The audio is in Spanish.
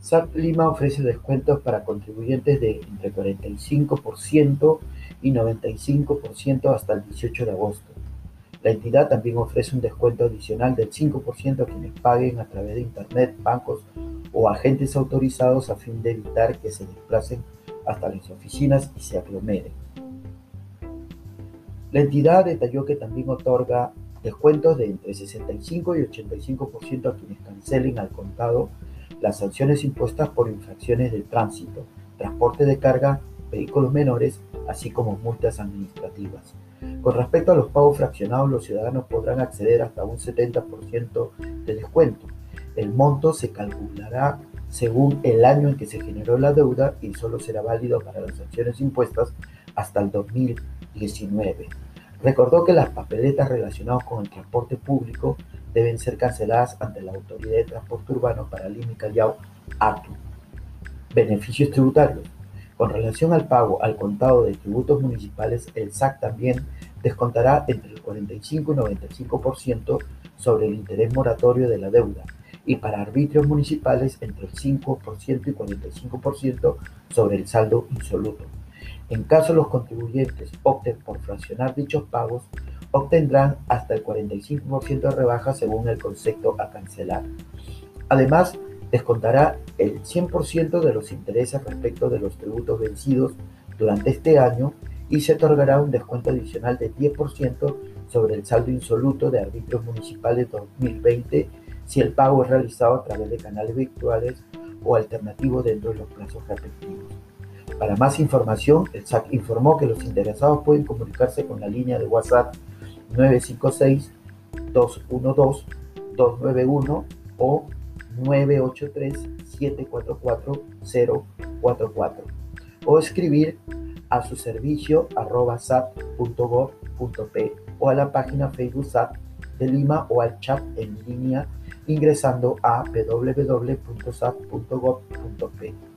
SAT Lima ofrece descuentos para contribuyentes de entre 45% y 95% hasta el 18 de agosto. La entidad también ofrece un descuento adicional del 5% a quienes paguen a través de Internet, bancos o agentes autorizados a fin de evitar que se desplacen hasta las oficinas y se aglomeren. La entidad detalló que también otorga descuentos de entre 65 y 85% a quienes cancelen al contado las sanciones impuestas por infracciones de tránsito, transporte de carga, vehículos menores, así como multas administrativas. Con respecto a los pagos fraccionados, los ciudadanos podrán acceder hasta un 70% de descuento. El monto se calculará según el año en que se generó la deuda y solo será válido para las sanciones impuestas hasta el 2019. Recordó que las papeletas relacionadas con el transporte público deben ser canceladas ante la Autoridad de Transporte Urbano para Lima y Callao, ATU. Beneficios tributarios. Con relación al pago al contado de tributos municipales, el SAC también descontará entre el 45 y 95% sobre el interés moratorio de la deuda y para arbitrios municipales entre el 5% y 45% sobre el saldo insoluto. En caso los contribuyentes opten por fraccionar dichos pagos, obtendrán hasta el 45% de rebaja según el concepto a cancelar. Además, descontará el 100% de los intereses respecto de los tributos vencidos durante este año y se otorgará un descuento adicional de 10% sobre el saldo insoluto de arbitrios municipales 2020 si el pago es realizado a través de canales virtuales o alternativos dentro de los plazos respectivos. Para más información, el SAC informó que los interesados pueden comunicarse con la línea de WhatsApp 956-212-291 o 983-744-044 o escribir a su servicio arroba sat.gov.p o a la página Facebook SAT de Lima o al chat en línea ingresando a www.sat.gov.p.